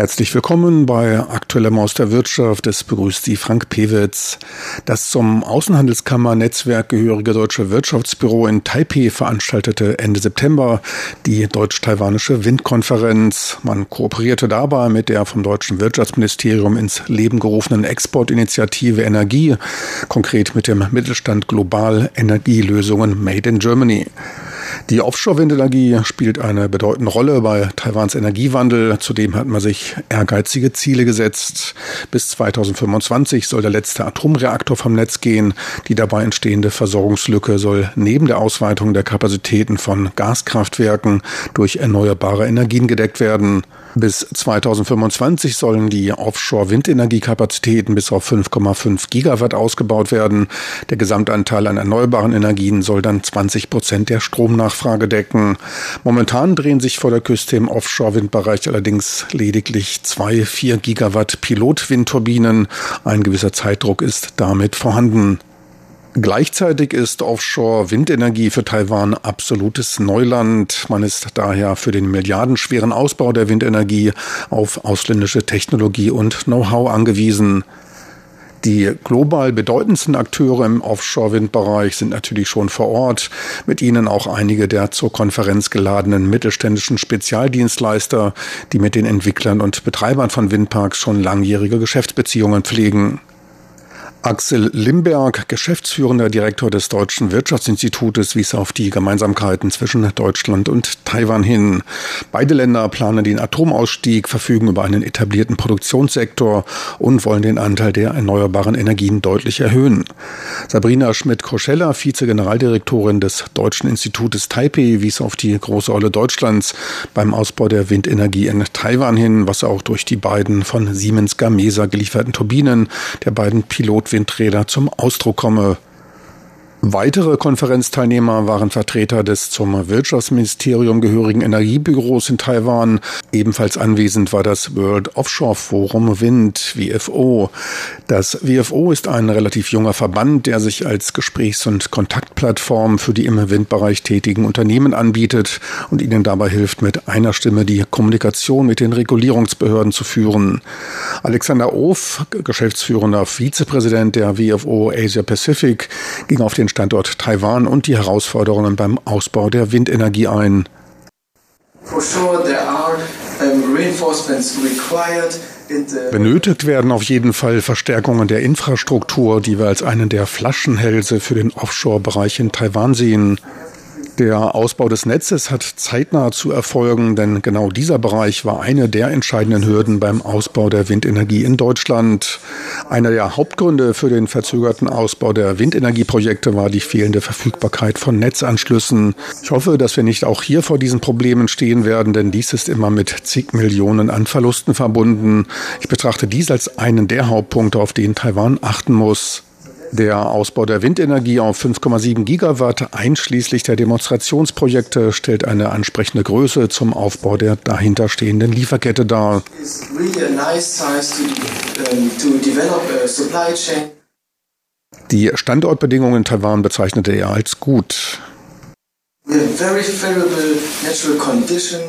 Herzlich willkommen bei Aktueller Maus der Wirtschaft. Es begrüßt Sie Frank Pewitz. Das zum Außenhandelskammer-Netzwerk gehörige Deutsche Wirtschaftsbüro in Taipei veranstaltete Ende September die deutsch-taiwanische Windkonferenz. Man kooperierte dabei mit der vom deutschen Wirtschaftsministerium ins Leben gerufenen Exportinitiative Energie, konkret mit dem Mittelstand Global Energielösungen Made in Germany. Die Offshore-Windenergie spielt eine bedeutende Rolle bei Taiwans Energiewandel. Zudem hat man sich ehrgeizige Ziele gesetzt. Bis 2025 soll der letzte Atomreaktor vom Netz gehen. Die dabei entstehende Versorgungslücke soll neben der Ausweitung der Kapazitäten von Gaskraftwerken durch erneuerbare Energien gedeckt werden. Bis 2025 sollen die Offshore-Windenergiekapazitäten bis auf 5,5 Gigawatt ausgebaut werden. Der Gesamtanteil an erneuerbaren Energien soll dann 20 Prozent der Stromnachfrage decken. Momentan drehen sich vor der Küste im Offshore-Windbereich allerdings lediglich zwei 4 Gigawatt Pilotwindturbinen. Ein gewisser Zeitdruck ist damit vorhanden. Gleichzeitig ist Offshore-Windenergie für Taiwan absolutes Neuland. Man ist daher für den milliardenschweren Ausbau der Windenergie auf ausländische Technologie und Know-how angewiesen. Die global bedeutendsten Akteure im Offshore-Windbereich sind natürlich schon vor Ort, mit ihnen auch einige der zur Konferenz geladenen mittelständischen Spezialdienstleister, die mit den Entwicklern und Betreibern von Windparks schon langjährige Geschäftsbeziehungen pflegen. Axel Limberg, geschäftsführender Direktor des Deutschen Wirtschaftsinstitutes, wies auf die Gemeinsamkeiten zwischen Deutschland und Taiwan hin. Beide Länder planen den Atomausstieg, verfügen über einen etablierten Produktionssektor und wollen den Anteil der erneuerbaren Energien deutlich erhöhen. Sabrina Schmidt-Koschella, Vize-Generaldirektorin des Deutschen Institutes Taipei, wies auf die große Rolle Deutschlands beim Ausbau der Windenergie in Taiwan hin, was auch durch die beiden von Siemens Gamesa gelieferten Turbinen der beiden Pilot Windräder zum Ausdruck komme. Weitere Konferenzteilnehmer waren Vertreter des zum Wirtschaftsministerium gehörigen Energiebüros in Taiwan. Ebenfalls anwesend war das World Offshore Forum Wind, WFO. Das WFO ist ein relativ junger Verband, der sich als Gesprächs- und Kontaktplattform für die im Windbereich tätigen Unternehmen anbietet und ihnen dabei hilft, mit einer Stimme die Kommunikation mit den Regulierungsbehörden zu führen. Alexander Of, geschäftsführender Vizepräsident der WFO Asia Pacific, ging auf den Standort Taiwan und die Herausforderungen beim Ausbau der Windenergie ein. Benötigt werden auf jeden Fall Verstärkungen der Infrastruktur, die wir als einen der Flaschenhälse für den Offshore-Bereich in Taiwan sehen. Der Ausbau des Netzes hat zeitnah zu erfolgen, denn genau dieser Bereich war eine der entscheidenden Hürden beim Ausbau der Windenergie in Deutschland. Einer der Hauptgründe für den verzögerten Ausbau der Windenergieprojekte war die fehlende Verfügbarkeit von Netzanschlüssen. Ich hoffe, dass wir nicht auch hier vor diesen Problemen stehen werden, denn dies ist immer mit zig Millionen an Verlusten verbunden. Ich betrachte dies als einen der Hauptpunkte, auf den Taiwan achten muss. Der Ausbau der Windenergie auf 5,7 Gigawatt einschließlich der Demonstrationsprojekte stellt eine ansprechende Größe zum Aufbau der dahinterstehenden Lieferkette dar. Die Standortbedingungen in Taiwan bezeichnete er als gut.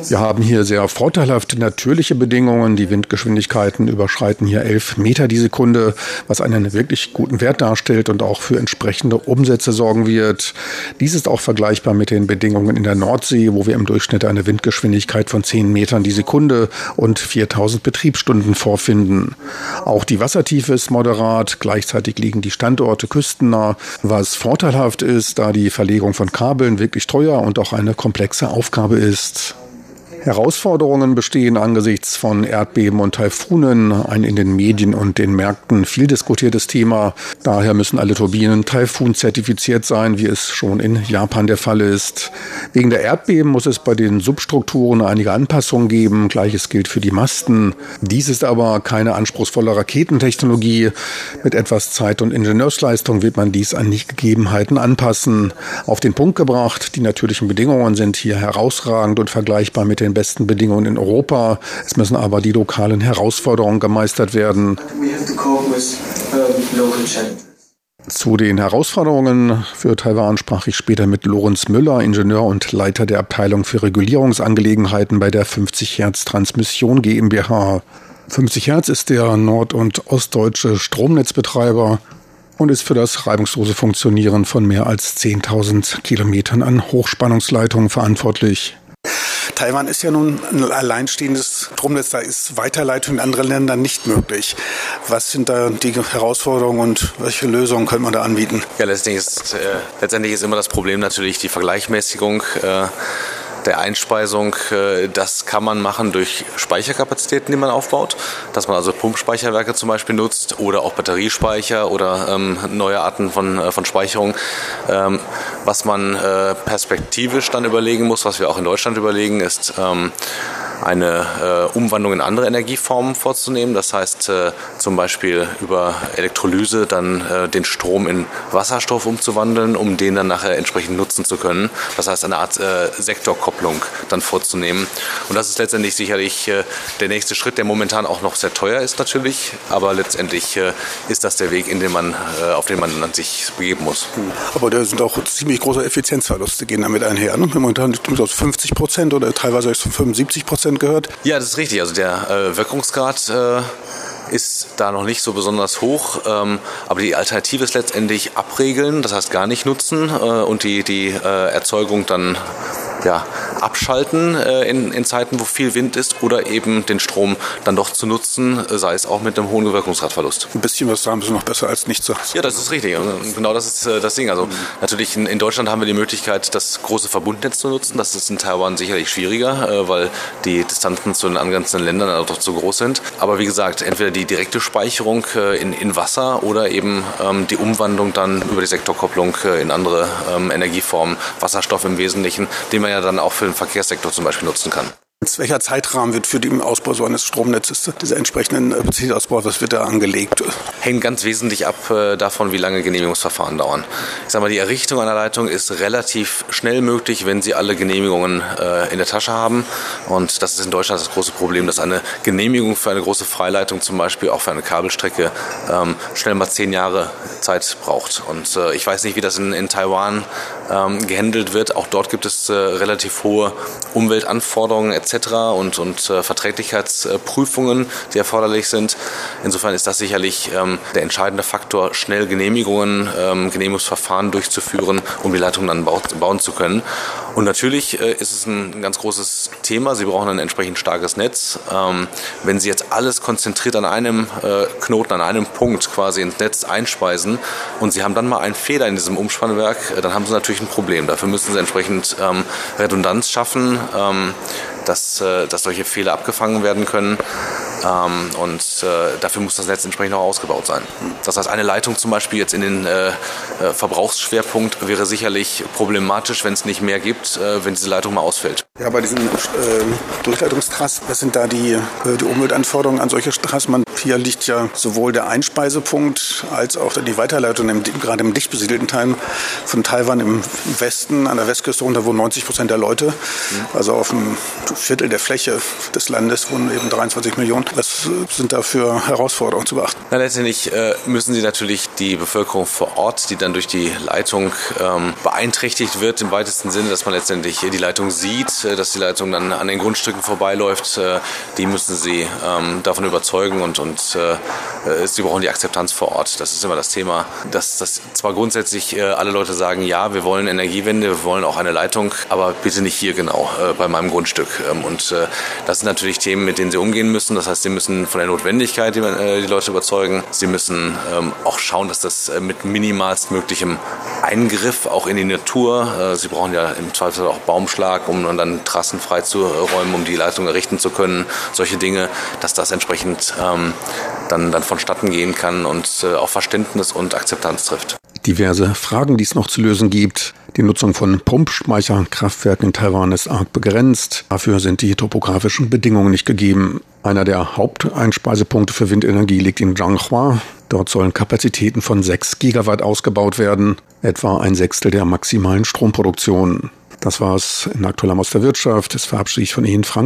Wir haben hier sehr vorteilhafte natürliche Bedingungen. Die Windgeschwindigkeiten überschreiten hier 11 Meter die Sekunde, was einen wirklich guten Wert darstellt und auch für entsprechende Umsätze sorgen wird. Dies ist auch vergleichbar mit den Bedingungen in der Nordsee, wo wir im Durchschnitt eine Windgeschwindigkeit von 10 Metern die Sekunde und 4000 Betriebsstunden vorfinden. Auch die Wassertiefe ist moderat. Gleichzeitig liegen die Standorte küstennah, was vorteilhaft ist, da die Verlegung von Kabeln wirklich teuer und auch eine komplexe Aufgabe ist. Herausforderungen bestehen angesichts von Erdbeben und Taifunen, ein in den Medien und den Märkten viel diskutiertes Thema. Daher müssen alle Turbinen Taifun-zertifiziert sein, wie es schon in Japan der Fall ist. Wegen der Erdbeben muss es bei den Substrukturen einige Anpassungen geben. Gleiches gilt für die Masten. Dies ist aber keine anspruchsvolle Raketentechnologie. Mit etwas Zeit und Ingenieursleistung wird man dies an die Gegebenheiten anpassen. Auf den Punkt gebracht, die natürlichen Bedingungen sind hier herausragend und vergleichbar mit den den besten Bedingungen in Europa. Es müssen aber die lokalen Herausforderungen gemeistert werden. Zu den Herausforderungen für Taiwan sprach ich später mit Lorenz Müller, Ingenieur und Leiter der Abteilung für Regulierungsangelegenheiten bei der 50 Hertz Transmission GmbH. 50 Hertz ist der nord- und ostdeutsche Stromnetzbetreiber und ist für das reibungslose Funktionieren von mehr als 10.000 Kilometern an Hochspannungsleitungen verantwortlich. Taiwan ist ja nun ein alleinstehendes Stromnetz, da ist Weiterleitung in andere Länder nicht möglich. Was sind da die Herausforderungen und welche Lösungen könnte man da anbieten? Ja, letztendlich ist, äh, letztendlich ist immer das Problem natürlich die Vergleichmäßigung. Äh, der Einspeisung, äh, das kann man machen durch Speicherkapazitäten, die man aufbaut, dass man also Pumpspeicherwerke zum Beispiel nutzt oder auch Batteriespeicher oder ähm, neue Arten von, äh, von Speicherung. Ähm, was man äh, perspektivisch dann überlegen muss, was wir auch in Deutschland überlegen, ist ähm, eine äh, Umwandlung in andere Energieformen vorzunehmen. Das heißt äh, zum Beispiel über Elektrolyse dann äh, den Strom in Wasserstoff umzuwandeln, um den dann nachher entsprechend nutzen zu können. Das heißt eine Art äh, Sektorkopplung dann vorzunehmen. Und das ist letztendlich sicherlich äh, der nächste Schritt, der momentan auch noch sehr teuer ist natürlich, aber letztendlich äh, ist das der Weg, in den man, auf den man dann sich begeben muss. Aber da sind auch ziemlich große Effizienzverluste gehen damit einher. Ne? Momentan 50 Prozent oder teilweise 75 Prozent Prozent gehört? Ja, das ist richtig. Also der äh, Wirkungsgrad äh, ist da noch nicht so besonders hoch. Ähm, aber die Alternative ist letztendlich abregeln, das heißt gar nicht nutzen äh, und die, die äh, Erzeugung dann ja, abschalten äh, in, in Zeiten, wo viel Wind ist oder eben den Strom dann doch zu nutzen, äh, sei es auch mit einem hohen Wirkungsgradverlust. Ein bisschen was haben sie noch besser als nichts. Ja, das ist richtig. Und genau das ist äh, das Ding. Also mhm. natürlich in, in, Deutschland haben wir die Möglichkeit, das große Verbundnetz zu nutzen. Das ist in Taiwan sicherlich schwieriger, äh, weil die Distanzen zu den angrenzenden Ländern also doch zu groß sind. Aber wie gesagt, entweder die direkte Speicherung äh, in, in Wasser oder eben ähm, die Umwandlung dann über die Sektorkopplung äh, in andere ähm, Energieformen, Wasserstoff im Wesentlichen, den man ja dann auch für den Verkehrssektor zum Beispiel nutzen kann. Welcher Zeitrahmen wird für den Ausbau so eines Stromnetzes, dieser entsprechenden äh, Beziehungsausbau, was wird da angelegt? Hängt ganz wesentlich ab äh, davon, wie lange Genehmigungsverfahren dauern. Ich sage mal, die Errichtung einer Leitung ist relativ schnell möglich, wenn Sie alle Genehmigungen äh, in der Tasche haben. Und das ist in Deutschland das große Problem, dass eine Genehmigung für eine große Freileitung, zum Beispiel auch für eine Kabelstrecke, ähm, schnell mal zehn Jahre Zeit braucht. Und ich weiß nicht, wie das in, in Taiwan ähm, gehandelt wird. Auch dort gibt es relativ hohe Umweltanforderungen etc und, und äh, Verträglichkeitsprüfungen, die erforderlich sind. Insofern ist das sicherlich ähm, der entscheidende Faktor, schnell Genehmigungen, ähm, Genehmigungsverfahren durchzuführen, um die Leitung dann bauen zu können. Und natürlich äh, ist es ein ganz großes Thema. Sie brauchen ein entsprechend starkes Netz. Ähm, wenn Sie jetzt alles konzentriert an einem äh, Knoten, an einem Punkt quasi ins Netz einspeisen und Sie haben dann mal einen Fehler in diesem Umspannwerk, äh, dann haben Sie natürlich ein Problem. Dafür müssen Sie entsprechend ähm, Redundanz schaffen. Ähm, dass, dass solche Fehler abgefangen werden können. Ähm, und äh, dafür muss das Netz entsprechend auch ausgebaut sein. Das heißt, eine Leitung zum Beispiel jetzt in den äh, äh Verbrauchsschwerpunkt wäre sicherlich problematisch, wenn es nicht mehr gibt, äh, wenn diese Leitung mal ausfällt. Ja, bei diesen äh, Durchleitungstrassen, was sind da die, äh, die Umweltanforderungen an solche Straßen? Hier liegt ja sowohl der Einspeisepunkt als auch die Weiterleitung, im, gerade im dicht besiedelten Teil von Taiwan im Westen, an der Westküste runter, wo 90 Prozent der Leute, also auf einem Viertel der Fläche des Landes wohnen eben 23 Millionen. Was sind da für Herausforderungen zu beachten? Na, letztendlich äh, müssen Sie natürlich die Bevölkerung vor Ort, die dann durch die Leitung ähm, beeinträchtigt wird, im weitesten Sinne, dass man letztendlich die Leitung sieht, äh, dass die Leitung dann an den Grundstücken vorbeiläuft, äh, die müssen Sie ähm, davon überzeugen und, und äh, sie brauchen die Akzeptanz vor Ort. Das ist immer das Thema, dass, dass zwar grundsätzlich äh, alle Leute sagen, ja, wir wollen Energiewende, wir wollen auch eine Leitung, aber bitte nicht hier genau, äh, bei meinem Grundstück. Ähm, und äh, das sind natürlich Themen, mit denen sie umgehen müssen. Das heißt, sie müssen von der Notwendigkeit die, äh, die Leute überzeugen. Sie müssen ähm, auch schauen, dass das äh, mit minimalstmöglichem Eingriff auch in die Natur, sie brauchen ja im Zweifel auch Baumschlag, um dann Trassen freizuräumen, um die Leitung errichten zu können. Solche Dinge, dass das entsprechend ähm, dann, dann vonstatten gehen kann und äh, auch Verständnis und Akzeptanz trifft. Diverse Fragen, die es noch zu lösen gibt. Die Nutzung von Pumpspeicherkraftwerken in Taiwan ist arg begrenzt. Dafür sind die topografischen Bedingungen nicht gegeben. Einer der Haupteinspeisepunkte für Windenergie liegt in Zhanghua. Dort sollen Kapazitäten von 6 Gigawatt ausgebaut werden, etwa ein Sechstel der maximalen Stromproduktion. Das war es in aktueller aus der Wirtschaft. Es verabschiede ich von Ihnen, Frank